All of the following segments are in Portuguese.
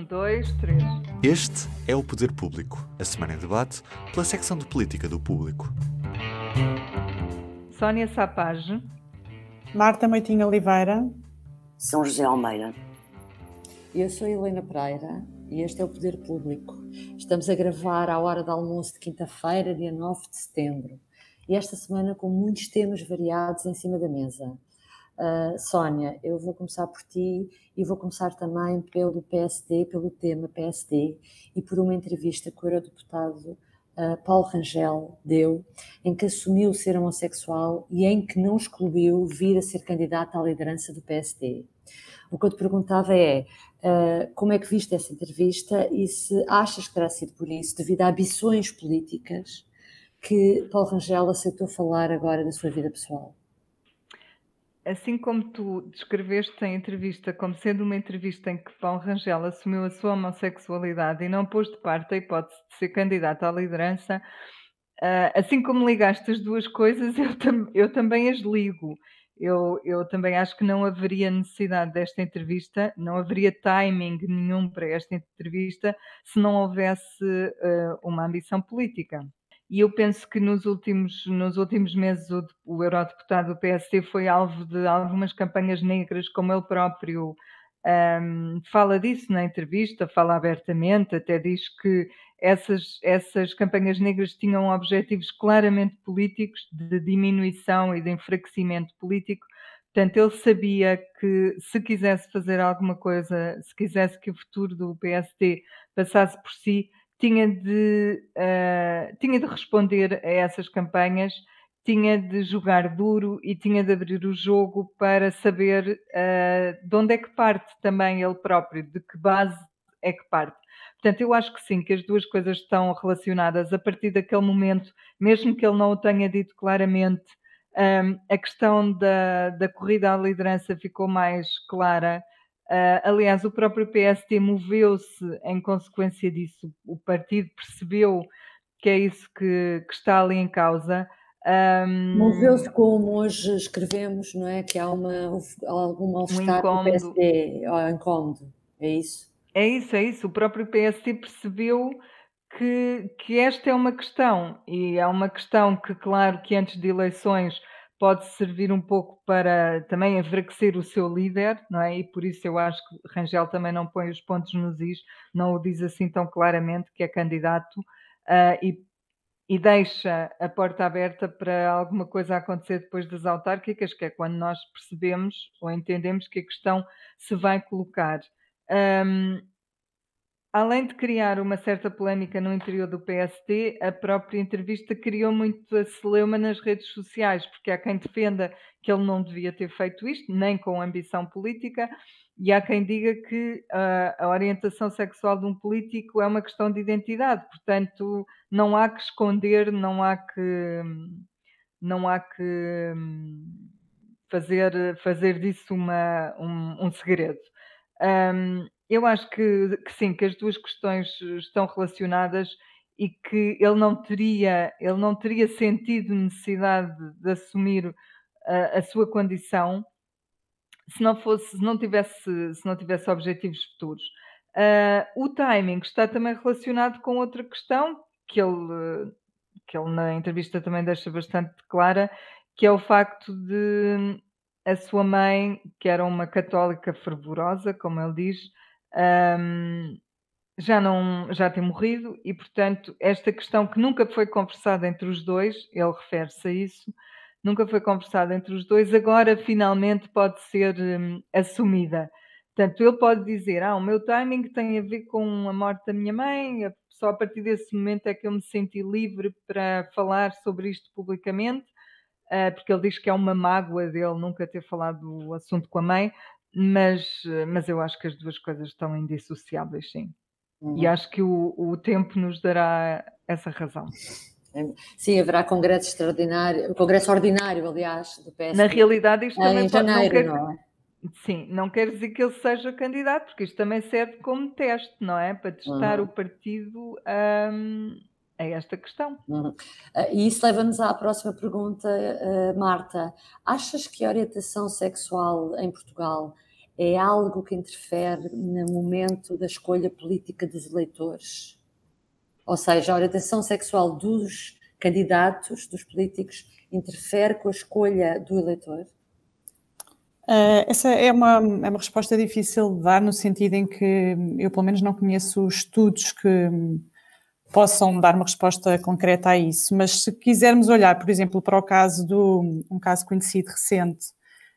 Um, dois, três. Este é o Poder Público, a semana em debate pela secção de política do Público. Sónia Sapage. Marta Moitinho Oliveira. São José Almeida. Eu sou Helena Pereira e este é o Poder Público. Estamos a gravar à hora do almoço de quinta-feira, dia 9 de setembro. E esta semana com muitos temas variados em cima da mesa. Uh, Sónia, eu vou começar por ti e vou começar também pelo PSD, pelo tema PSD e por uma entrevista que o eurodeputado uh, Paulo Rangel deu, em que assumiu ser homossexual e em que não excluiu vir a ser candidato à liderança do PSD. O que eu te perguntava é uh, como é que viste essa entrevista e se achas que terá sido por isso, devido a ambições políticas, que Paulo Rangel aceitou falar agora da sua vida pessoal assim como tu descreveste a entrevista como sendo uma entrevista em que Paulo Rangel assumiu a sua homossexualidade e não pôs de parte a hipótese de ser candidato à liderança, uh, assim como ligaste as duas coisas, eu, tam eu também as ligo. Eu, eu, também acho que não haveria necessidade desta entrevista, não haveria timing nenhum para esta entrevista se não houvesse uh, uma ambição política. E eu penso que nos últimos, nos últimos meses o, o eurodeputado do PSD foi alvo de algumas campanhas negras, como ele próprio um, fala disso na entrevista, fala abertamente, até diz que essas, essas campanhas negras tinham objetivos claramente políticos, de diminuição e de enfraquecimento político. Portanto, ele sabia que se quisesse fazer alguma coisa, se quisesse que o futuro do PSD passasse por si, tinha de, uh, tinha de responder a essas campanhas, tinha de jogar duro e tinha de abrir o jogo para saber uh, de onde é que parte também ele próprio, de que base é que parte. Portanto, eu acho que sim, que as duas coisas estão relacionadas a partir daquele momento, mesmo que ele não o tenha dito claramente, um, ehm, a questão da, da corrida à liderança ficou mais clara Uh, aliás, o próprio PST moveu-se em consequência disso. O partido percebeu que é isso que, que está ali em causa. Um, moveu-se como hoje escrevemos, não é? Que há uma, algum mal-estar um do PSD, ao incómodo, é isso? É isso, é isso. O próprio PST percebeu que, que esta é uma questão, e é uma questão que, claro, que antes de eleições pode servir um pouco para também enfraquecer o seu líder, não é? E por isso eu acho que Rangel também não põe os pontos nos is, não o diz assim tão claramente que é candidato uh, e, e deixa a porta aberta para alguma coisa acontecer depois das autárquicas, que é quando nós percebemos ou entendemos que a questão se vai colocar. Um, Além de criar uma certa polémica no interior do PSD, a própria entrevista criou muito celeuma nas redes sociais, porque há quem defenda que ele não devia ter feito isto, nem com ambição política, e há quem diga que uh, a orientação sexual de um político é uma questão de identidade, portanto, não há que esconder, não há que não há que hum, fazer, fazer disso uma, um, um segredo. Um, eu acho que, que, sim, que as duas questões estão relacionadas e que ele não teria, ele não teria sentido necessidade de assumir a, a sua condição se não fosse, se não tivesse, se não tivesse objetivos futuros. Uh, o timing está também relacionado com outra questão que ele, que ele na entrevista também deixa bastante clara, que é o facto de a sua mãe, que era uma católica fervorosa, como ele diz, um, já não já tem morrido e portanto esta questão que nunca foi conversada entre os dois ele refere-se a isso nunca foi conversada entre os dois agora finalmente pode ser um, assumida. Portanto ele pode dizer ah o meu timing tem a ver com a morte da minha mãe só a partir desse momento é que eu me senti livre para falar sobre isto publicamente. Uh, porque ele diz que é uma mágoa dele nunca ter falado o assunto com a mãe mas, mas eu acho que as duas coisas estão indissociáveis, sim. Uhum. E acho que o, o tempo nos dará essa razão. É, sim, haverá congresso extraordinário, congresso ordinário, aliás, do PS. Na realidade, isto também em janeiro, pode, não, quer, não é? Sim, não quer dizer que ele seja candidato, porque isto também serve como teste, não é? Para testar uhum. o partido um, a esta questão. Uhum. E isso leva-nos à próxima pergunta, uh, Marta. Achas que a orientação sexual em Portugal é algo que interfere no momento da escolha política dos eleitores? Ou seja, a orientação sexual dos candidatos, dos políticos, interfere com a escolha do eleitor? Uh, essa é uma, é uma resposta difícil de dar, no sentido em que eu, pelo menos, não conheço estudos que possam dar uma resposta concreta a isso. Mas se quisermos olhar, por exemplo, para o caso do um caso conhecido recente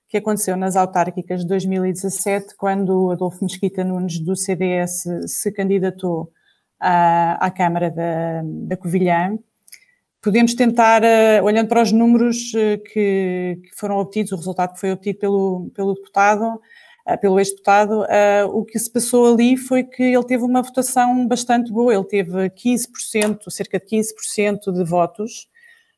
que aconteceu nas autárquicas de 2017, quando Adolfo Mesquita Nunes do CDS se candidatou à, à Câmara da, da Covilhã, podemos tentar, uh, olhando para os números uh, que, que, foram obtidos, o resultado que foi obtido pelo, pelo deputado, pelo ex-deputado, o que se passou ali foi que ele teve uma votação bastante boa, ele teve 15%, cerca de 15% de votos,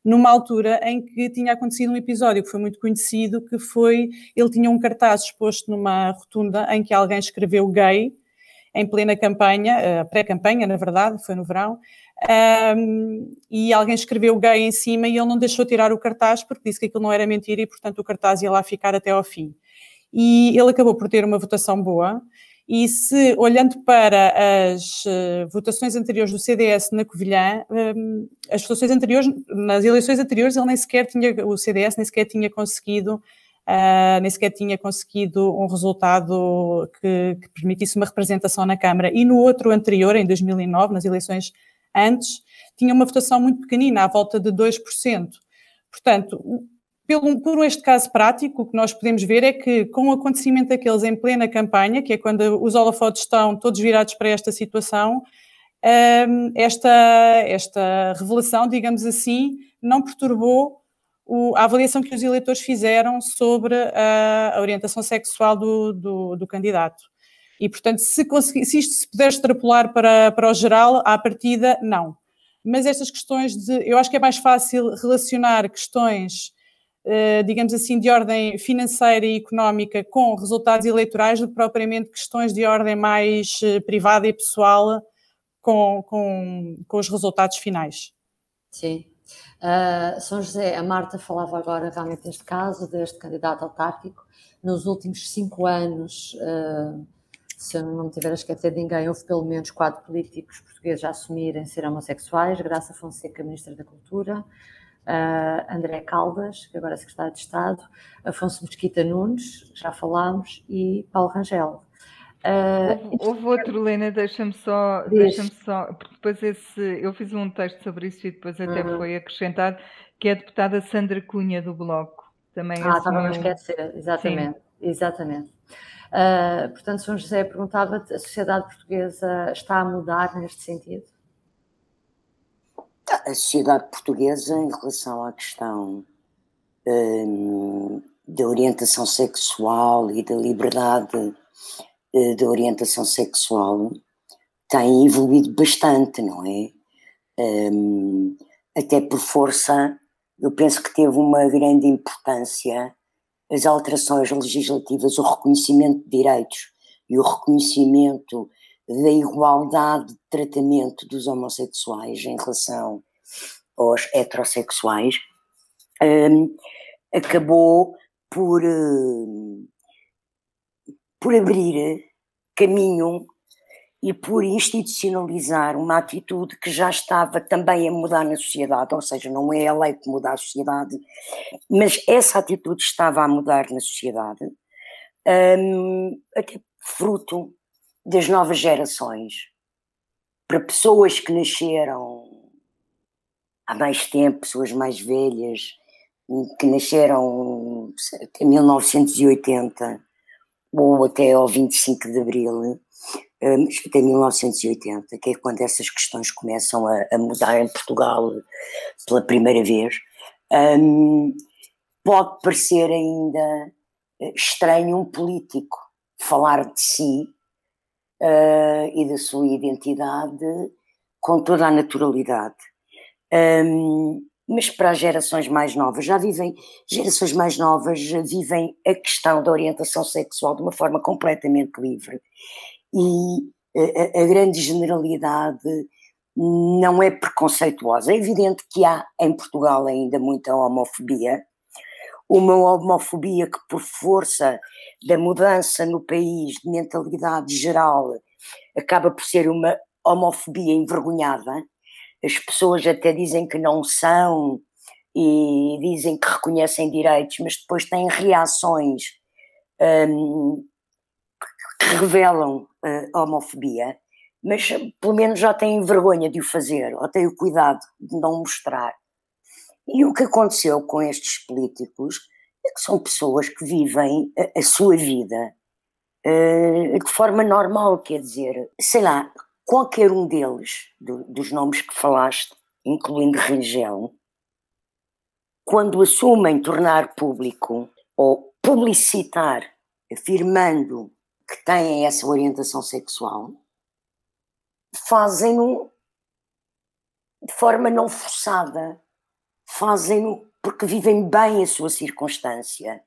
numa altura em que tinha acontecido um episódio que foi muito conhecido, que foi, ele tinha um cartaz exposto numa rotunda em que alguém escreveu gay, em plena campanha, pré-campanha, na verdade, foi no verão, um, e alguém escreveu gay em cima e ele não deixou tirar o cartaz porque disse que aquilo não era mentira e, portanto, o cartaz ia lá ficar até ao fim. E ele acabou por ter uma votação boa. E se, olhando para as uh, votações anteriores do CDS na Covilhã, um, as votações anteriores, nas eleições anteriores, ele nem sequer tinha, o CDS nem sequer tinha conseguido, uh, nem sequer tinha conseguido um resultado que, que permitisse uma representação na Câmara. E no outro anterior, em 2009, nas eleições antes, tinha uma votação muito pequenina, à volta de 2%. Portanto, pelo, por este caso prático, o que nós podemos ver é que, com o acontecimento daqueles em plena campanha, que é quando os holofotes estão todos virados para esta situação, hum, esta, esta revelação, digamos assim, não perturbou a avaliação que os eleitores fizeram sobre a, orientação sexual do, do, do candidato. E, portanto, se, se isto se puder extrapolar para, para o geral, à partida, não. Mas estas questões de. Eu acho que é mais fácil relacionar questões, digamos assim, de ordem financeira e económica com resultados eleitorais do que propriamente questões de ordem mais eh, privada e pessoal com, com, com os resultados finais. Sim. Uh, São José, a Marta falava agora realmente deste caso, deste candidato autárquico. Nos últimos cinco anos, uh, se eu não me tiver a esquecer de ninguém, houve pelo menos quatro políticos portugueses a assumirem ser homossexuais, Graça Fonseca, Ministra da Cultura, uh, André Caldas, que agora é Secretário de Estado, Afonso Mesquita Nunes, já falámos, e Paulo Rangel. Uh, houve, houve outro, Helena, deixa-me só, deixa só, porque depois esse, eu fiz um texto sobre isso e depois até uhum. foi acrescentado, que é a deputada Sandra Cunha do Bloco. Também ah, estava a esquecer, exatamente, Sim. exatamente. Uh, portanto, São José perguntava a sociedade portuguesa está a mudar neste sentido? A sociedade portuguesa, em relação à questão um, da orientação sexual e da liberdade uh, da orientação sexual, tem evoluído bastante, não é? Um, até por força, eu penso que teve uma grande importância as alterações legislativas, o reconhecimento de direitos e o reconhecimento da igualdade de tratamento dos homossexuais em relação aos heterossexuais, um, acabou por, uh, por abrir caminho e por institucionalizar uma atitude que já estava também a mudar na sociedade, ou seja, não é a lei que muda a sociedade, mas essa atitude estava a mudar na sociedade, um, até fruto das novas gerações. Para pessoas que nasceram há mais tempo, pessoas mais velhas, que nasceram em 1980 ou até ao 25 de Abril, mas até 1980, que é quando essas questões começam a, a mudar em Portugal pela primeira vez, um, pode parecer ainda eh, estranho um político falar de si uh, e da sua identidade com toda a naturalidade. Um, mas para as gerações mais novas, já vivem, gerações mais novas vivem a questão da orientação sexual de uma forma completamente livre e a, a grande generalidade não é preconceituosa. É evidente que há em Portugal ainda muita homofobia. Uma homofobia que, por força da mudança no país de mentalidade geral, acaba por ser uma homofobia envergonhada. As pessoas até dizem que não são e dizem que reconhecem direitos, mas depois têm reações um, que revelam a homofobia, mas pelo menos já têm vergonha de o fazer, ou têm o cuidado de não mostrar. E o que aconteceu com estes políticos é que são pessoas que vivem a, a sua vida uh, de forma normal, quer dizer, sei lá, qualquer um deles, do, dos nomes que falaste, incluindo Rangel, quando assumem tornar público ou publicitar, afirmando que têm essa orientação sexual, fazem-no de forma não forçada, fazem-no porque vivem bem a sua circunstância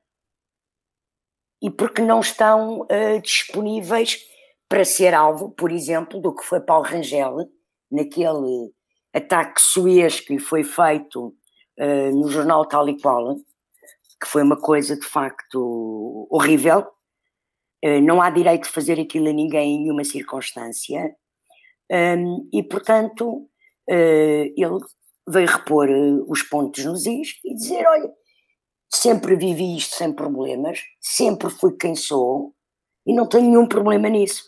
e porque não estão uh, disponíveis para ser alvo, por exemplo, do que foi Paulo Rangel, naquele ataque suez que foi feito uh, no jornal Tal e Qual, que foi uma coisa de facto horrível. Uh, não há direito de fazer aquilo a ninguém em nenhuma circunstância. Um, e, portanto, ele veio repor uh, os pontos nos is e dizer: olha, sempre vivi isto sem problemas, sempre fui quem sou e não tenho nenhum problema nisso.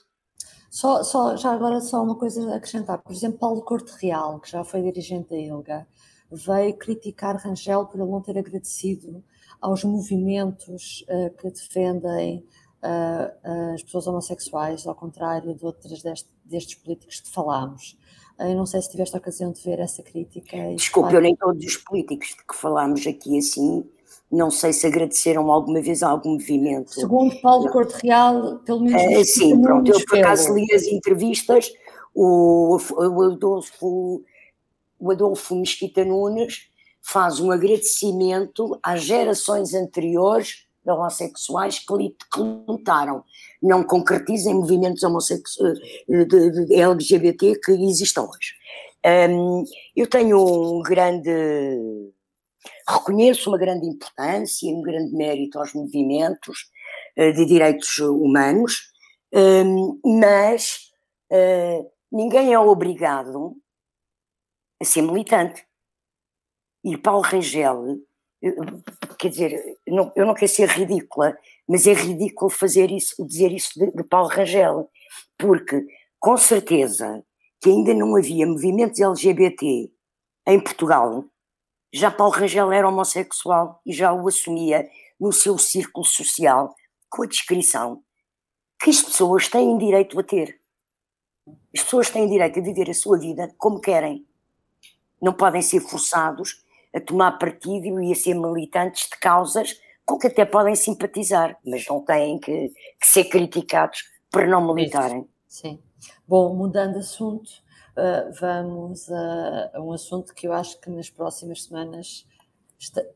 Só, só, já agora só uma coisa a acrescentar. Por exemplo, Paulo Corte Real, que já foi dirigente da ILGA, veio criticar Rangel por ele não ter agradecido aos movimentos uh, que defendem uh, as pessoas homossexuais, ao contrário de outros deste, destes políticos que falámos. Eu não sei se tiveste a ocasião de ver essa crítica. Desculpe, eu nem todos os políticos de que falámos aqui assim, não sei se agradeceram alguma vez a algum movimento. Segundo Paulo não. Corte Real, pelo menos. É, sim, pronto, eu por acaso li as entrevistas, o, o, Adolfo, o Adolfo Mesquita Nunes faz um agradecimento às gerações anteriores homossexuais que, que lutaram. Não concretizem movimentos de, LGBT que existam hoje. Um, eu tenho um grande. Reconheço uma grande importância e um grande mérito aos movimentos uh, de direitos humanos, um, mas uh, ninguém é obrigado a ser militante. E Paulo Rangel quer dizer, não, eu não quero ser ridícula, mas é ridículo fazer isso, dizer isso de, de Paulo Rangel, porque com certeza que ainda não havia movimentos LGBT em Portugal, já Paulo Rangel era homossexual e já o assumia no seu círculo social com a descrição que as pessoas têm direito a ter. As pessoas têm direito a viver a sua vida como querem. Não podem ser forçados a tomar partido e a ser militantes de causas com que até podem simpatizar, mas não têm que, que ser criticados por não militarem. Sim. Bom, mudando de assunto, uh, vamos a, a, um assunto que eu acho que nas próximas semanas esta,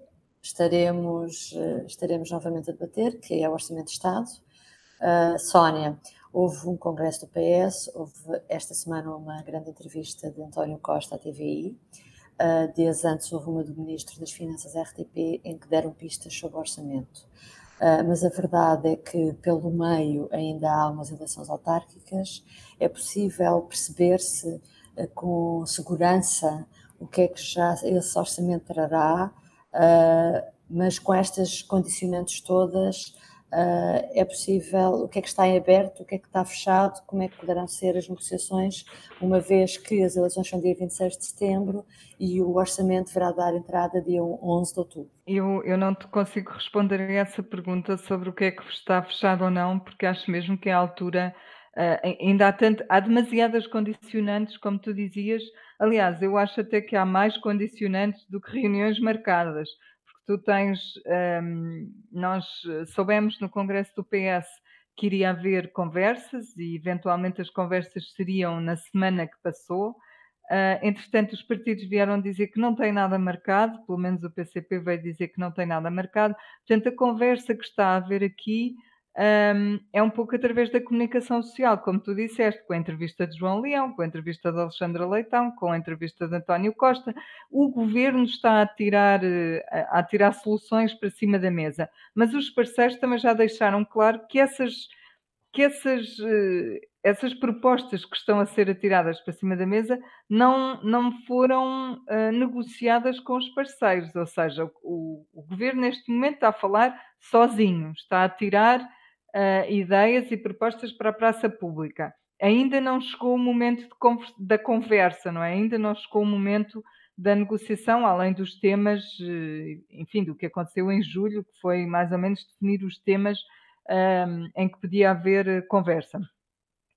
estaremos, uh, estaremos novamente a debater, que é o Orçamento de Estado. Uh, Sónia, houve um congresso do PS, houve esta semana uma grande entrevista de António Costa à TVI, Uh, dias antes houve uma do Ministro das Finanças RTP em que deram pistas sobre orçamento. Uh, mas a verdade é que pelo meio ainda há umas eleições autárquicas, é possível perceber-se uh, com segurança o que é que já esse orçamento trará, mas com estas condicionantes todas Uh, é possível, o que é que está em aberto, o que é que está fechado, como é que poderão ser as negociações, uma vez que as eleições são dia 26 de setembro e o orçamento deverá dar entrada dia 11 de outubro. Eu, eu não te consigo responder a essa pergunta sobre o que é que está fechado ou não, porque acho mesmo que à altura uh, ainda há, tanto, há demasiadas condicionantes, como tu dizias. Aliás, eu acho até que há mais condicionantes do que reuniões marcadas tu tens, um, nós soubemos no Congresso do PS que iria haver conversas e eventualmente as conversas seriam na semana que passou. Uh, entretanto, os partidos vieram dizer que não tem nada marcado, pelo menos o PCP veio dizer que não tem nada marcado. Portanto, a conversa que está a haver aqui um, é um pouco através da comunicação social, como tu disseste, com a entrevista de João Leão, com a entrevista de Alexandra Leitão, com a entrevista de António Costa. O governo está a tirar, eh, a tirar soluções para cima da mesa, mas os parceiros também já deixaram claro que essas, que essas, eh, essas propostas que estão a ser atiradas para cima da mesa não, não foram uh, negociadas com os parceiros, ou seja, o, o governo neste momento está a falar sozinho, está a tirar uh, ideias e propostas para a praça pública. Ainda não chegou o momento da conversa, não é? Ainda não chegou o momento da negociação, além dos temas, uh, enfim, do que aconteceu em julho, que foi mais ou menos definir os temas um, em que podia haver conversa.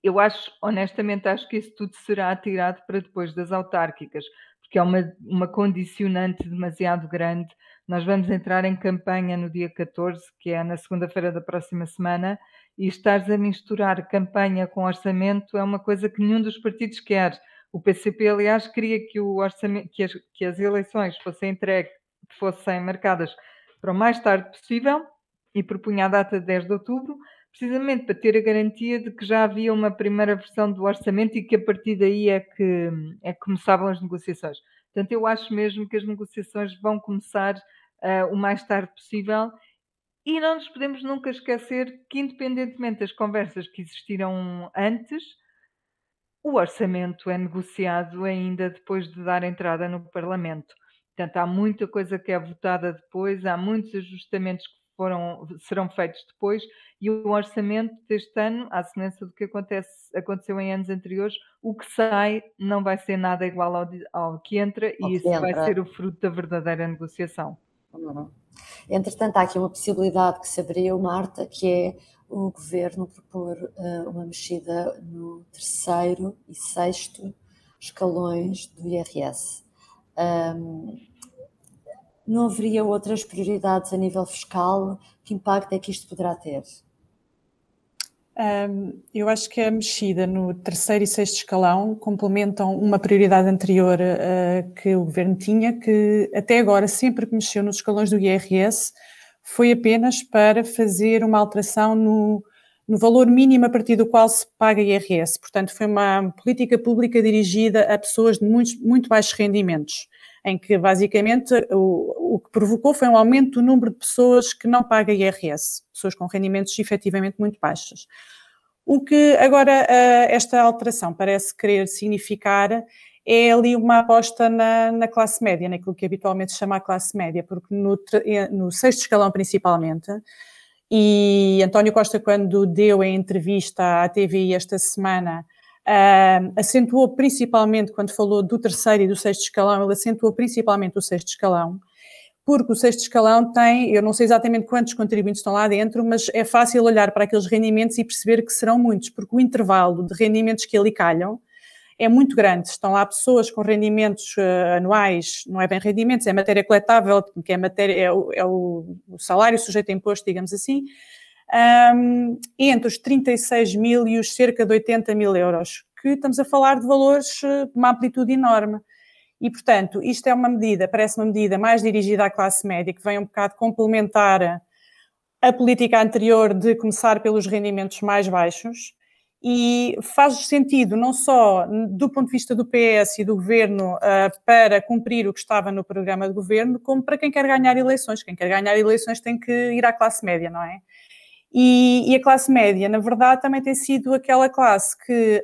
Eu acho, honestamente, acho que isso tudo será atirado para depois das autárquicas, porque é uma, uma condicionante demasiado grande nós vamos entrar em campanha no dia 14, que é na segunda-feira da próxima semana, e estares a misturar campanha com orçamento é uma coisa que nenhum dos partidos quer. O PCP, aliás, queria que, o orçamento, que, as, que as eleições fossem entregues, fossem marcadas para o mais tarde possível e propunha a data de 10 de outubro, precisamente para ter a garantia de que já havia uma primeira versão do orçamento e que a partir daí é que, é que começavam as negociações. Portanto, eu acho mesmo que as negociações vão começar uh, o mais tarde possível. E não nos podemos nunca esquecer que, independentemente das conversas que existiram antes, o orçamento é negociado ainda depois de dar entrada no Parlamento. Portanto, há muita coisa que é votada depois, há muitos ajustamentos que foram, serão feitos depois, e o orçamento deste ano, à semelhança do que acontece, aconteceu em anos anteriores, o que sai não vai ser nada igual ao, ao que entra, e isso entra. vai ser o fruto da verdadeira negociação. Uhum. Entretanto, há aqui uma possibilidade que se abriu, Marta, que é o governo propor uh, uma mexida no terceiro e sexto escalões do IRS. Um, não haveria outras prioridades a nível fiscal? Que impacto é que isto poderá ter? Um, eu acho que a mexida no terceiro e sexto escalão complementam uma prioridade anterior uh, que o governo tinha, que até agora, sempre que mexeu nos escalões do IRS, foi apenas para fazer uma alteração no, no valor mínimo a partir do qual se paga IRS. Portanto, foi uma política pública dirigida a pessoas de muito, muito baixos rendimentos, em que basicamente o, o que provocou foi um aumento do número de pessoas que não pagam IRS, pessoas com rendimentos efetivamente muito baixos. O que agora eh, esta alteração parece querer significar é ali uma aposta na, na, classe média, naquilo que habitualmente se chama a classe média, porque no, eh, no sexto escalão principalmente, e António Costa, quando deu a entrevista à TVI esta semana, uh, acentuou principalmente, quando falou do terceiro e do sexto escalão, ele acentuou principalmente o sexto escalão, porque o sexto escalão tem, eu não sei exatamente quantos contribuintes estão lá dentro, mas é fácil olhar para aqueles rendimentos e perceber que serão muitos, porque o intervalo de rendimentos que ali calham é muito grande. Estão lá pessoas com rendimentos uh, anuais, não é bem rendimentos, é matéria coletável, que é, matéria, é, o, é o, salário sujeito a imposto, digamos assim, um, entre os 36 mil e os cerca de 80 mil euros, que estamos a falar de valores eh, de uma amplitude enorme. E, portanto, isto é uma medida, parece uma medida mais dirigida à classe média, que vem um bocado complementar a política anterior de começar pelos rendimentos mais baixos, e faz sentido não só do ponto de vista do PS e do governo uh, para cumprir o que estava no programa de governo, como para quem quer ganhar eleições. Quem quer ganhar eleições tem que ir à classe média, não é? E, e a classe média, na verdade, também tem sido aquela classe que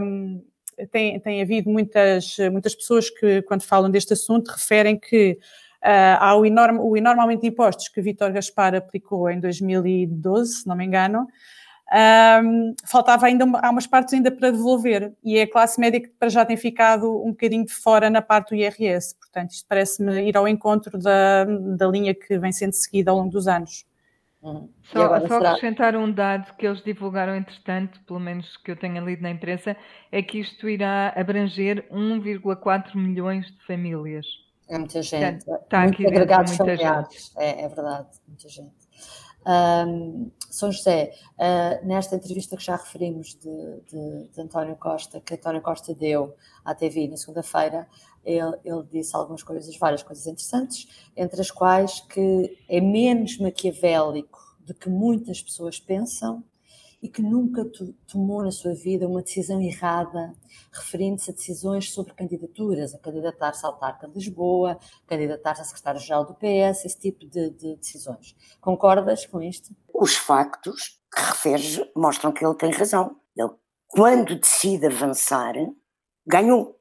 um, tem, tem havido muitas, muitas pessoas que, quando falam deste assunto, referem que uh, há o enorme, o enorme aumento de impostos que Vítor Gaspar aplicou em 2012, se não me engano, um, faltava ainda, há umas partes ainda para devolver, e é a classe média que para já tem ficado um bocadinho de fora na parte do IRS, portanto isto parece-me ir ao encontro da, da linha que vem sendo seguida ao longo dos anos. Uhum. Só, só será... acrescentar um dado que eles divulgaram, entretanto, pelo menos que eu tenha lido na imprensa, é que isto irá abranger 1,4 milhões de famílias. É muita gente. Está, está aqui agregados muita familiares. Gente. É, é verdade, muita gente. Um, São José, uh, nesta entrevista que já referimos de, de, de, António Costa, que António Costa deu à TV na segunda-feira, ele, ele, disse algumas coisas, várias coisas interessantes, entre as quais que é menos maquiavélico de que muitas pessoas pensam e que nunca tomou na sua vida uma decisão errada, referindo-se a decisões sobre candidaturas, a candidatar-se ao Autarca de Lisboa, candidatar-se a secretário-geral do PS, esse tipo de, de, decisões. Concordas com isto? Os factos que referes mostram que ele tem razão. Ele, quando decide avançar, ganhou.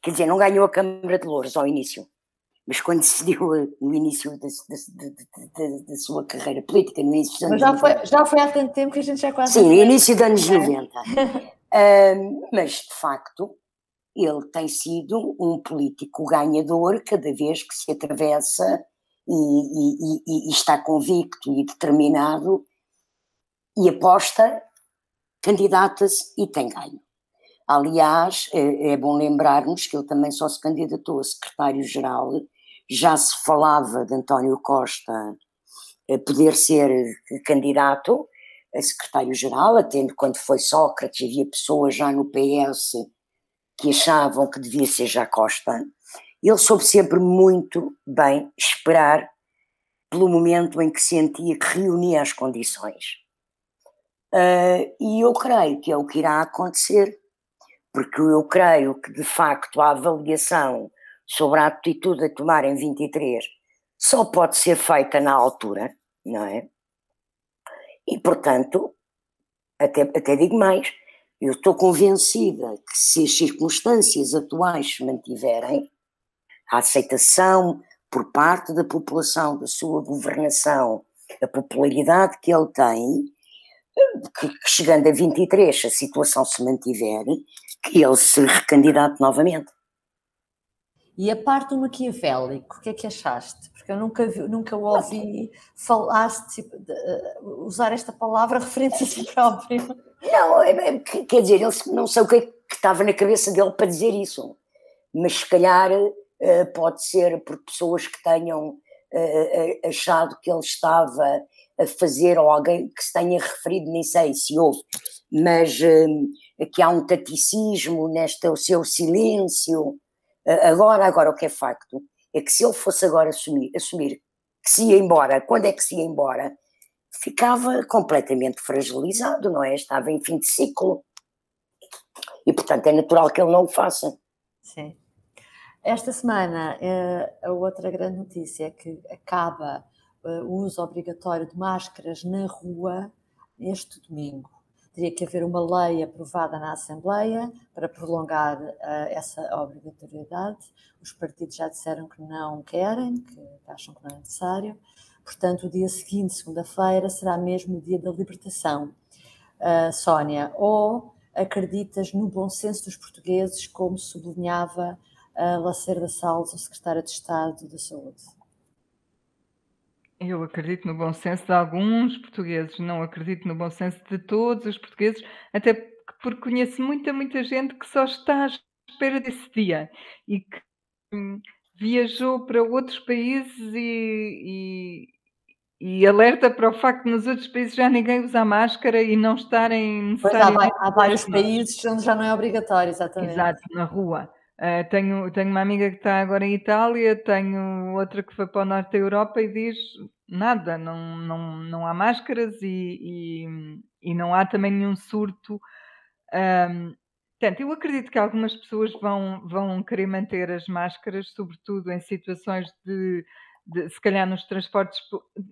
Quer dizer, não ganhou a Câmara de Louros ao início, mas quando decidiu eh, no início da, sua carreira política, no início mas já foi, já foi há tanto tempo que a gente já quase. Sim, no início dos anos 90. um, mas, de facto, ele tem sido um político ganhador cada vez que se atravessa e, e, e, e está convicto e determinado e aposta, candidata-se e tem ganho. Aliás, é, é bom lembrarmos que ele também só se candidatou a secretário-geral já se falava de António Costa poder ser candidato a secretário-geral, atendo quando foi Sócrates, havia pessoas já no PS que achavam que devia ser já Costa. Ele soube sempre muito bem esperar pelo momento em que sentia que reunia as condições. Uh, e eu creio que é o que irá acontecer, porque eu creio que de facto a avaliação sobre a atitude a tomar em 23 só pode ser feita na altura, não é? E, portanto, até, até digo mais, eu estou convencida que se as circunstâncias atuais se mantiverem, a aceitação por parte da população da sua governação, a popularidade que ele tem, que, que chegando a 23 a situação se mantiver, que ele se recandidate novamente. E a parte do maquiavélico, o que é que achaste? Porque eu nunca, vi, nunca ouvi falar, tipo, de, uh, usar esta palavra referente a si próprio. Não, é, é, quer dizer, ele, não sei o que, é que estava na cabeça dele para dizer isso, mas se calhar uh, pode ser por pessoas que tenham uh, achado que ele estava a fazer, ou alguém que se tenha referido, nem sei se houve, mas que há um taticismo neste o seu silêncio Agora, agora o que é facto é que se ele fosse agora assumir, assumir que se ia embora, quando é que se ia embora, ficava completamente fragilizado, não é? Estava em fim de ciclo. E, portanto, é natural que ele não o faça. Sim. Esta semana, eh, a outra grande notícia é que acaba eh, o uso obrigatório de máscaras na rua este domingo teria que haver uma lei aprovada na Assembleia para prolongar uh, essa obrigatoriedade. Os partidos já disseram que não querem, que acham que não é necessário. Portanto, o dia seguinte, segunda-feira, será mesmo o dia da libertação. Uh, Sónia, ou acreditas no bom senso dos portugueses, como sublinhava uh, Lacerda Salles, o secretário de Estado da Saúde? Eu acredito no bom senso de alguns portugueses, não acredito no bom senso de todos os portugueses, até porque conheço muita, muita gente que só está à espera desse dia e que hum, viajou para outros países e, e, e, alerta para o facto de nos outros países já ninguém usa máscara e não estarem necessariamente... Pois há, há vários países onde já não é obrigatório, exatamente. Exato, na rua. Uh, tenho, tenho uma amiga que está agora em Itália, tenho outra que foi para o norte da Europa e diz nada, não, não, não há máscaras e, e, e não há também nenhum surto. Um, portanto, eu acredito que algumas pessoas vão, vão querer manter as máscaras, sobretudo em situações de de, se calhar nos transportes,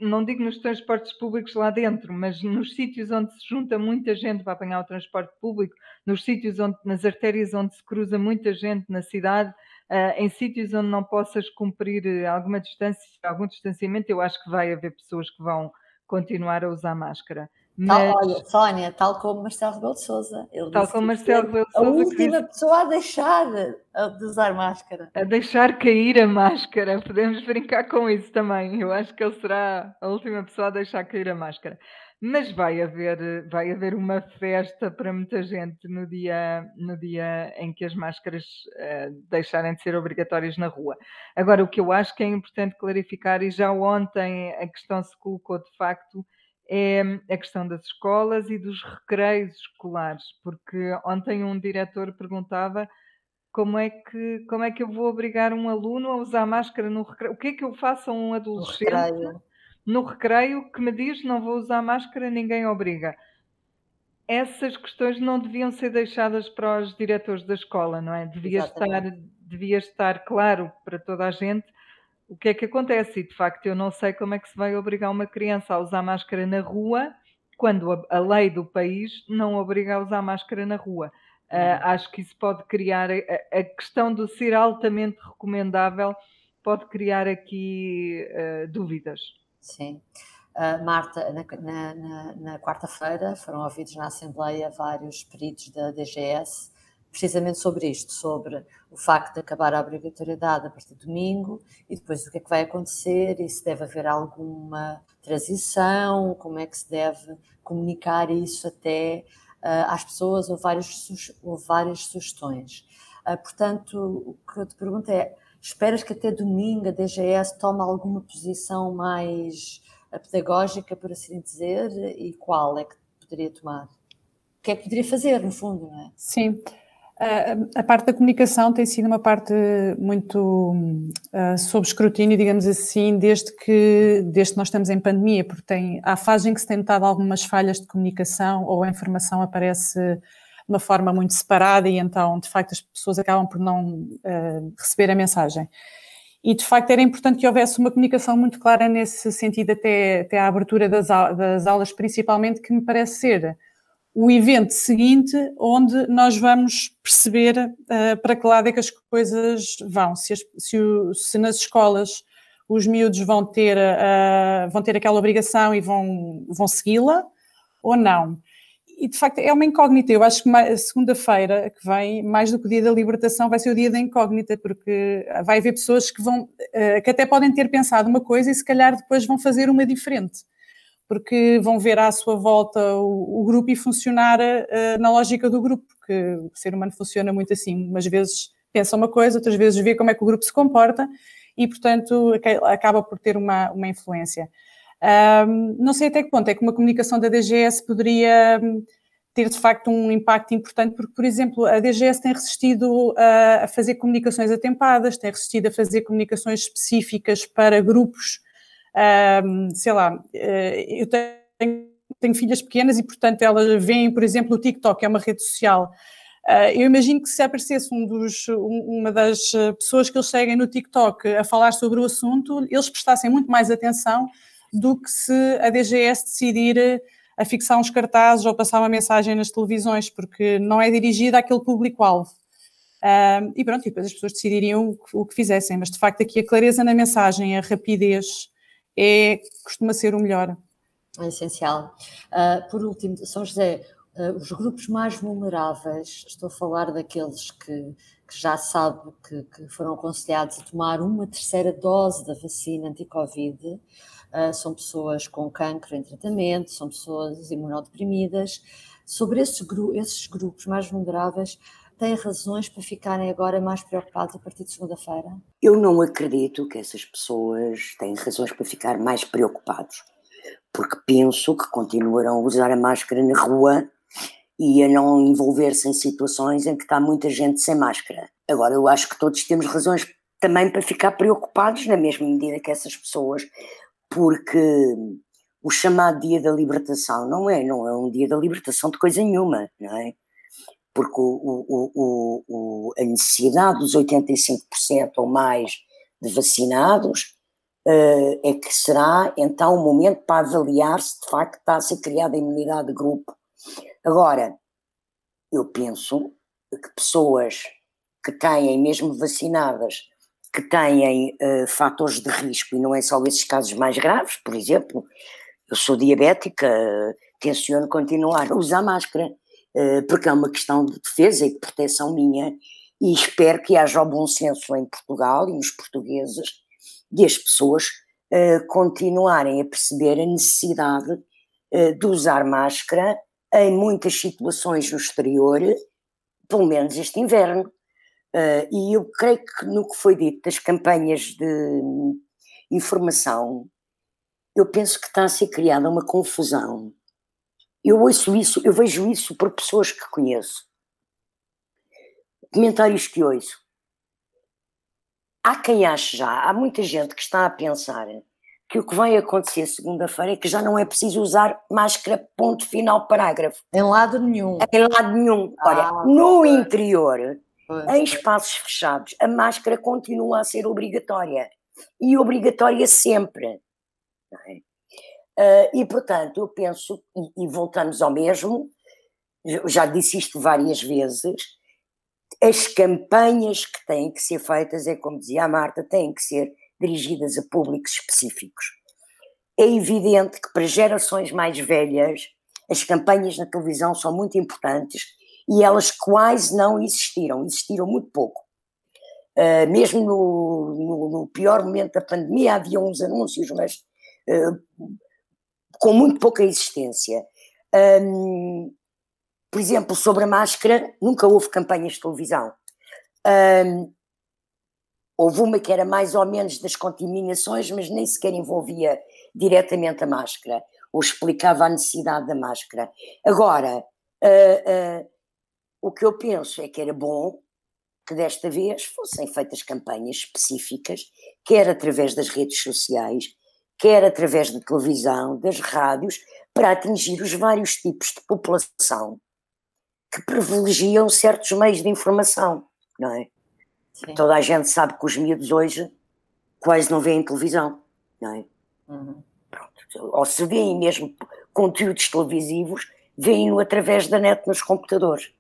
não digo nos transportes públicos lá dentro, mas nos sítios onde se junta muita gente para apanhar o transporte público, nos sítios onde, nas artérias onde se cruza muita gente na cidade, uh, em sítios onde não possas cumprir eh, alguma distância, algum distanciamento, eu acho que vai haver pessoas que vão continuar a usar máscara. Mas... Tal, olha, Sónia, tal como Marcelo Rebelo de Sousa. Ele tal como Marcelo Rebelo de Sousa. A última pessoa a deixar de usar máscara. A deixar cair a máscara. Podemos brincar com isso também. Eu acho que ele será a última pessoa a deixar cair a máscara. Mas vai haver, vai haver uma festa para muita gente no dia, no dia em que as máscaras uh, deixarem de ser obrigatórias na rua. Agora, o que eu acho que é importante clarificar, e já ontem a questão se colocou de facto, é a questão das escolas e dos recreios escolares, porque ontem um diretor perguntava como é que, como é que eu vou obrigar um aluno a usar máscara no recreio? O que é que eu faço a um adolescente no recreio que me diz não vou usar máscara, ninguém obriga. Essas questões não deviam ser deixadas para os diretores da escola, não é? Devia estar, devia estar claro para toda a gente o que é que acontece. E de facto, eu não sei como é que se vai obrigar uma criança a usar máscara na rua quando a, a lei do país não obriga a usar máscara na rua. Uh, acho que isso pode criar a, a, questão do ser altamente recomendável pode criar aqui uh, dúvidas. Sim. Uh, Marta, na, na, na, na quarta-feira foram ouvidos na Assembleia vários peritos da DGS precisamente sobre isto, sobre o facto de acabar a obrigatoriedade a partir de domingo e depois o que é que vai acontecer e se deve haver alguma transição, como é que se deve comunicar isso até uh, às pessoas, ou várias, ou várias sugestões. Uh, portanto, o que eu te pergunto é, esperas que até domingo a DGS tome alguma posição mais ah, pedagógica, por assim dizer, e qual é que poderia tomar? O que é que poderia fazer, no fundo, não é? Sim, a parte da comunicação tem sido uma parte muito uh, sob escrutínio, digamos assim, desde que, desde que nós estamos em pandemia, porque tem, há fase em que se tem notado algumas falhas de comunicação ou a informação aparece de uma forma muito separada e então, de facto, as pessoas acabam por não uh, receber a mensagem. E, de facto, era importante que houvesse uma comunicação muito clara nesse sentido até, até a abertura das, das aulas, principalmente, que me parece ser o evento seguinte, onde nós vamos perceber uh, para que lado é que as coisas vão. Se, as, se, o, se nas escolas os miúdos vão ter, uh, vão ter aquela obrigação e vão, vão segui-la ou não. E de facto é uma incógnita. Eu acho que a segunda-feira que vem, mais do que o dia da libertação, vai ser o dia da incógnita, porque vai haver pessoas que vão, uh, que até podem ter pensado uma coisa e se calhar depois vão fazer uma diferente porque vão ver à sua volta o, o grupo e funcionar uh, na lógica do grupo, porque o ser humano funciona muito assim. Umas vezes pensa uma coisa, outras vezes vê como é que o grupo se comporta e, portanto, acaba por ter uma, uma influência. Um, não sei até que ponto é que uma comunicação da DGS poderia hum, ter de facto um impacto importante, porque, por exemplo, a DGS tem resistido a, a fazer comunicações atempadas, tem resistido a fazer comunicações específicas para grupos um, sei lá, eh, eu tenho, tenho, filhas pequenas e, portanto, elas veem, por exemplo, o TikTok, é uma rede social. Uh, eu imagino que se aparecesse um dos, um, uma das pessoas que eles seguem no TikTok a falar sobre o assunto, eles prestassem muito mais atenção do que se a DGS decidir a fixar uns cartazes ou passar uma mensagem nas televisões, porque não é dirigida àquele público-alvo. E pronto, e depois as pessoas decidiriam o que, o que, fizessem, mas de facto aqui a clareza na mensagem, a rapidez é, costuma ser o melhor. É essencial. Uh, por último, São José, uh, os grupos mais vulneráveis, estou a falar daqueles que, que já sabe que, que, foram aconselhados a tomar uma terceira dose da vacina anti-Covid, uh, são pessoas com cancro em tratamento, são pessoas imunodeprimidas. Sobre esses, esses grupos mais vulneráveis, têm razões para ficarem agora mais preocupados a partir de segunda-feira? Eu não acredito que essas pessoas têm razões para ficar mais preocupados, porque penso que continuarão a usar a máscara na rua e a não envolver-se em situações em que está muita gente sem máscara. Agora, eu acho que todos temos razões também para ficar preocupados, na mesma medida que essas pessoas, porque o chamado Dia da Libertação não é, não é um dia da libertação de coisa nenhuma, não é? Porque o, o, o, a necessidade dos 85% ou mais de vacinados uh, é que será então o momento para avaliar se de facto está a ser criada a imunidade de grupo. Agora, eu penso que pessoas que têm, mesmo vacinadas, que têm uh, fatores de risco, e não é só esses casos mais graves, por exemplo, eu sou diabética, tenciono continuar a usar máscara, porque é uma questão de defesa e de proteção minha, e espero que haja o bom senso em Portugal e nos portugueses de as pessoas uh, continuarem a perceber a necessidade uh, de usar máscara em muitas situações no exterior, pelo menos este inverno. E eu creio que no que foi dito das campanhas de informação, eu penso que está a ser criada uma confusão eu ouço isso, eu vejo isso por pessoas que conheço. Comentários que ouço. Há quem ache já, há muita gente que está a pensar que o que vai acontecer segunda-feira é que já não é preciso usar máscara, ponto final, parágrafo. Em lado nenhum. Em lado nenhum. Olha, ah, no interior, pois, em espaços fechados, a máscara continua a ser obrigatória. E obrigatória sempre. É? Uh, e, portanto, eu penso, e, e voltamos ao mesmo, já disse isto várias vezes, as campanhas que têm que ser feitas, é como dizia a Marta, têm que ser dirigidas a públicos específicos. É evidente que para gerações mais velhas as campanhas na televisão são muito importantes e elas quase não existiram, existiram muito pouco. Uh, mesmo no, no, no, pior momento da pandemia havia uns anúncios, mas uh, com muito pouca existência. Um, por exemplo, sobre a máscara, nunca houve campanhas de televisão. Um, houve uma que era mais ou menos das contaminações, mas nem sequer envolvia diretamente a máscara, ou explicava a necessidade da máscara. Agora, uh, uh, o que eu penso é que era bom que desta vez fossem feitas campanhas específicas, quer através das redes sociais, quer através da televisão, das rádios, para atingir os vários tipos de população que privilegiam certos meios de informação, não é? Sim. Toda a gente sabe que os miúdos hoje quase não veem televisão, não é? Uhum. Ou se veem mesmo conteúdos televisivos, veem-no através da net nos computadores.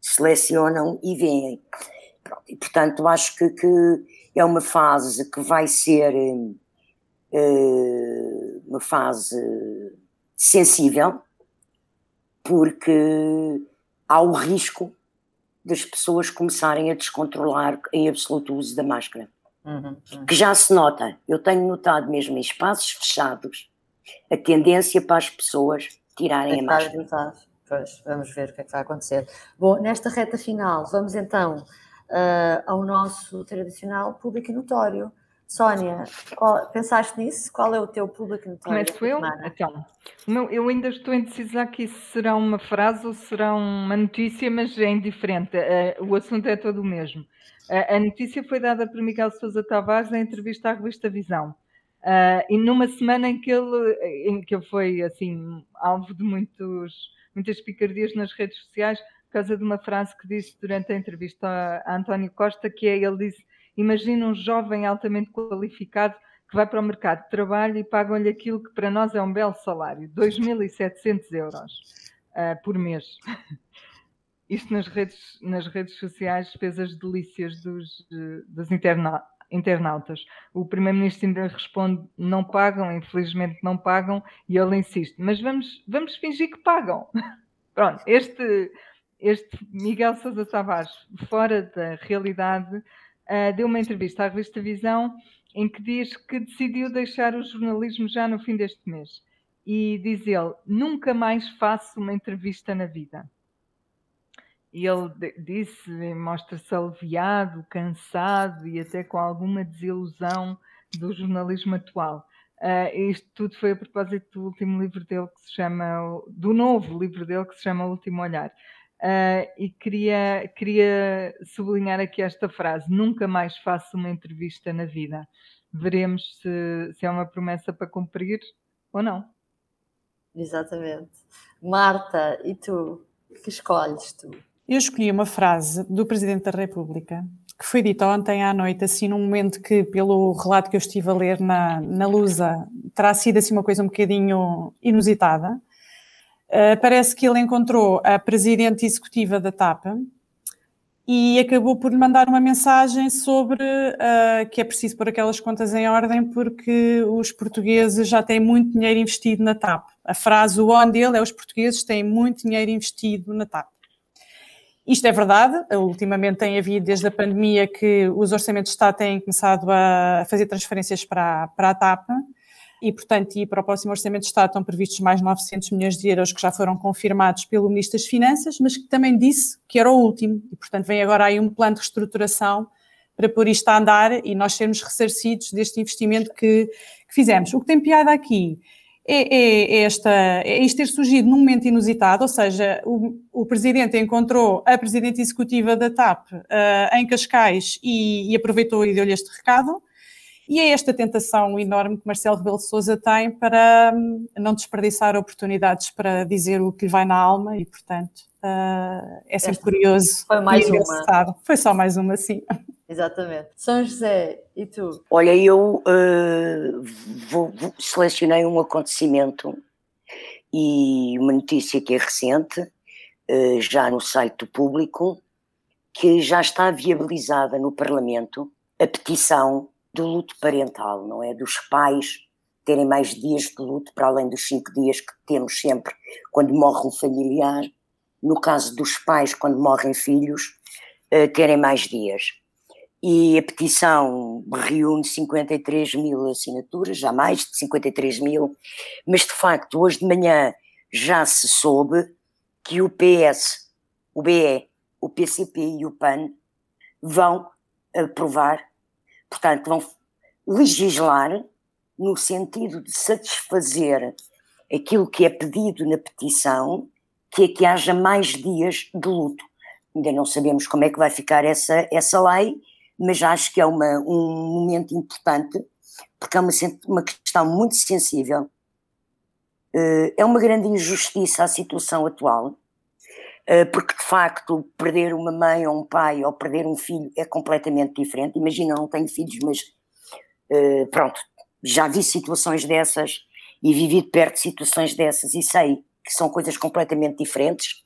Selecionam e veem. Pronto. E portanto acho que, que, é uma fase que vai ser uh, uma fase sensível, porque há o risco das pessoas começarem a descontrolar em absoluto o uso da máscara. Uhum, uhum. Que já se nota, eu tenho notado mesmo em espaços fechados, a tendência para as pessoas tirarem a máscara. Pois, vamos ver o que é que vai acontecer. Bom, nesta reta final, vamos então uh, ao nosso tradicional público notório. Sónia, qual, pensaste nisso? Qual é o teu público notório? Começo eu? Então, meu, eu ainda estou indecisa aqui se será uma frase ou será uma notícia, mas é indiferente. Uh, o assunto é todo o mesmo. Uh, a notícia foi dada por Miguel Sousa Tavares em entrevista à revista Visão. Uh, e numa semana em que ele, em que ele foi assim, alvo de muitos, muitas picardias nas redes sociais, por causa de uma frase que disse durante a entrevista a, a António Costa, que é, ele disse Imagina um jovem altamente qualificado que vai para o mercado de trabalho e pagam-lhe aquilo que para nós é um belo salário, 2.700 euros uh, por mês. Isto nas redes, nas redes sociais fez as delícias dos, dos interna, internautas. O primeiro-ministro ainda responde: não pagam, infelizmente não pagam, e ele insiste: mas vamos, vamos fingir que pagam. Pronto, este, este Miguel Sousa Tavares, fora da realidade, uh, deu uma entrevista à revista Visão em que diz que decidiu deixar o jornalismo já no fim deste mês. E diz ele: Nunca mais faço uma entrevista na vida. E ele disse, mostra-se aliviado, cansado e até com alguma desilusão do jornalismo atual. Uh, isto tudo foi a propósito do último livro dele que se chama, do novo livro dele que se chama O Último Olhar. Uh, e queria, queria sublinhar aqui esta frase: nunca mais faço uma entrevista na vida. Veremos se, se é uma promessa para cumprir ou não. Exatamente. Marta, e tu? Que escolhes tu? Eu escolhi uma frase do Presidente da República que foi dita ontem à noite, assim, num momento que, pelo relato que eu estive a ler na, na Lusa, terá sido assim uma coisa um bocadinho inusitada Uh, parece que ele encontrou a presidente executiva da TAP e acabou por lhe mandar uma mensagem sobre uh, que é preciso pôr aquelas contas em ordem porque os portugueses já têm muito dinheiro investido na TAP. A frase, o on dele é os portugueses têm muito dinheiro investido na TAP. Isto é verdade, ultimamente tem havido desde a pandemia que os orçamentos de Estado têm começado a fazer transferências para, para a TAP, e, portanto, e para o próximo Orçamento de Estado estão previstos mais 900 milhões de euros que já foram confirmados pelo Ministro das Finanças, mas que também disse que era o último. E, portanto, vem agora aí um plano de reestruturação para pôr isto a andar e nós sermos ressarcidos deste investimento que, que fizemos. O que tem piada aqui é, é, é, esta, é isto ter surgido num momento inusitado, ou seja, o, o Presidente encontrou a Presidente Executiva da TAP uh, em Cascais e, e aproveitou e deu-lhe este recado E é esta tentação enorme que Marcelo Rebelo de Sousa tem para hum, não desperdiçar oportunidades para dizer o que lhe vai na alma e, portanto, uh, é sempre Esta curioso. Foi mais uma. Foi só mais uma, sim. Exatamente. São José, e tu? Olha, eu uh, vou, vou, selecionei um acontecimento e uma notícia que é recente, uh, já no site do público, que já está viabilizada no Parlamento a petição do luto parental, não é? Dos pais terem mais dias de luto, para além dos cinco dias que temos sempre quando morre um familiar. No caso dos pais, quando morrem filhos, terem mais dias e a petição reúne 53 mil assinaturas, já mais de 53 mil, mas de facto hoje de manhã já se soube que o PS, o BE, o PCP e o PAN vão aprovar, portanto vão legislar no sentido de satisfazer aquilo que é pedido na petição, que é que haja mais dias de luto. Ainda não sabemos como é que vai ficar essa, essa lei, mas acho que é uma, um momento importante, porque é uma, uma questão muito sensível. Uh, é uma grande injustiça a situação atual, porque de facto perder uma mãe ou um pai ou perder um filho é completamente diferente. Imagina, não tenho filhos, mas uh, pronto, já vi situações dessas e vivi de perto situações dessas e sei que são coisas completamente diferentes.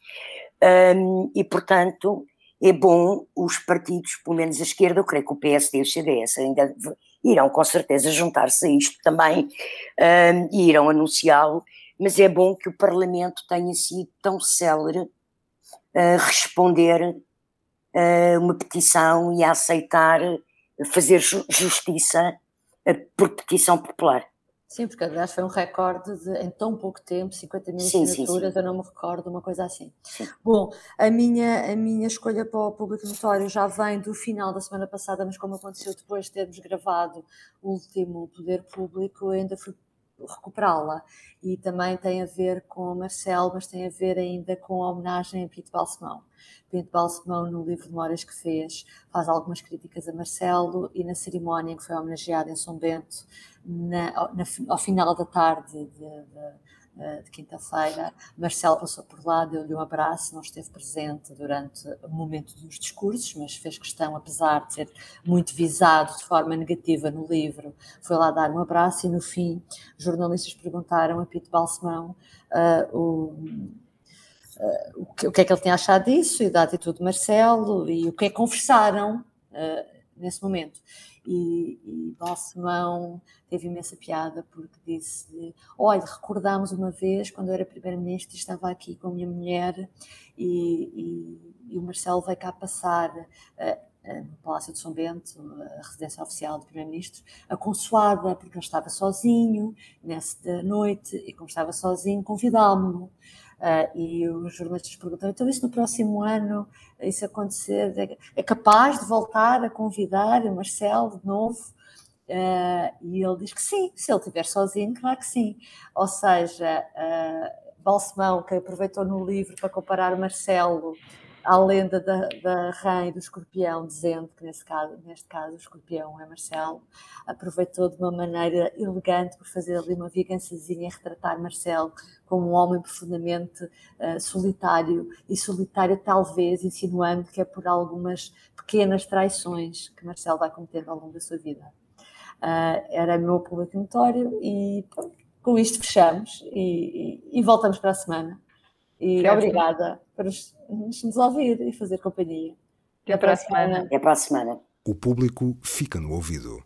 E portanto, é bom os partidos, pelo menos a esquerda, eu creio que o PSD e o CDS ainda irão com certeza juntar-se a isto também e irão anunciá-lo, mas é bom que o Parlamento tenha sido tão célere a responder a uma petição e a aceitar fazer justiça por petição popular. Sim, porque aliás foi um recorde de, em tão pouco tempo, 50 mil sim, assinaturas, sim, sim. eu não me recordo, uma coisa assim. Bom, a minha, a minha escolha para o público notório já vem do final da semana passada, mas como aconteceu depois de termos gravado o último Poder Público, ainda fui recuperá-la. E também tem a ver com o Marcelo, mas tem a ver ainda com a homenagem a Pinto Balsemão. Pinto Balsemão, no livro de memórias que fez, faz algumas críticas a Marcelo e na cerimónia que foi homenageado em São Bento, na, na, ao final da tarde de, de de quinta-feira. Marcelo passou por lá, deu-lhe um abraço, não esteve presente durante o momento dos discursos, mas fez questão, apesar de ser muito visado de forma negativa no livro, foi lá dar um abraço e no fim jornalistas perguntaram a Pito Balsemão uh, o, uh, o, que, o, que, é que ele tinha achado disso e da atitude de Marcelo e o que é que conversaram uh, nesse momento e, e Balsemão teve imensa piada porque disse: Olha, recordámos uma vez quando eu era Primeiro-Ministro estava aqui com a minha mulher e, e, e o Marcelo veio cá passar. No Palácio de São Bento, a residência oficial do Primeiro-Ministro, a consoada, porque ele estava sozinho nessa noite e, como estava sozinho, convidámo-lo. Uh, e os jornalistas perguntaram: então, isso no próximo ano, isso acontecer, é, é capaz de voltar a convidar o Marcelo de novo? Uh, e ele diz que sim, se ele estiver sozinho, claro que sim. Ou seja, uh, Balsemão, que aproveitou no livro para comparar Marcelo à lenda da, da rã e do escorpião, dizendo que nesse caso, neste caso o escorpião é Marcelo, aproveitou de uma maneira elegante por fazer ali uma vingançazinha e retratar Marcelo como um homem profundamente uh, solitário e solitário talvez insinuando que é por algumas pequenas traições que Marcelo vai cometendo ao longo da sua vida. Uh, era meu público notório e com isto fechamos e, e, e voltamos para a semana. E obrigada por nos ouvir e fazer companhia. Até, Até para a semana. Até para a semana. O público fica no ouvido.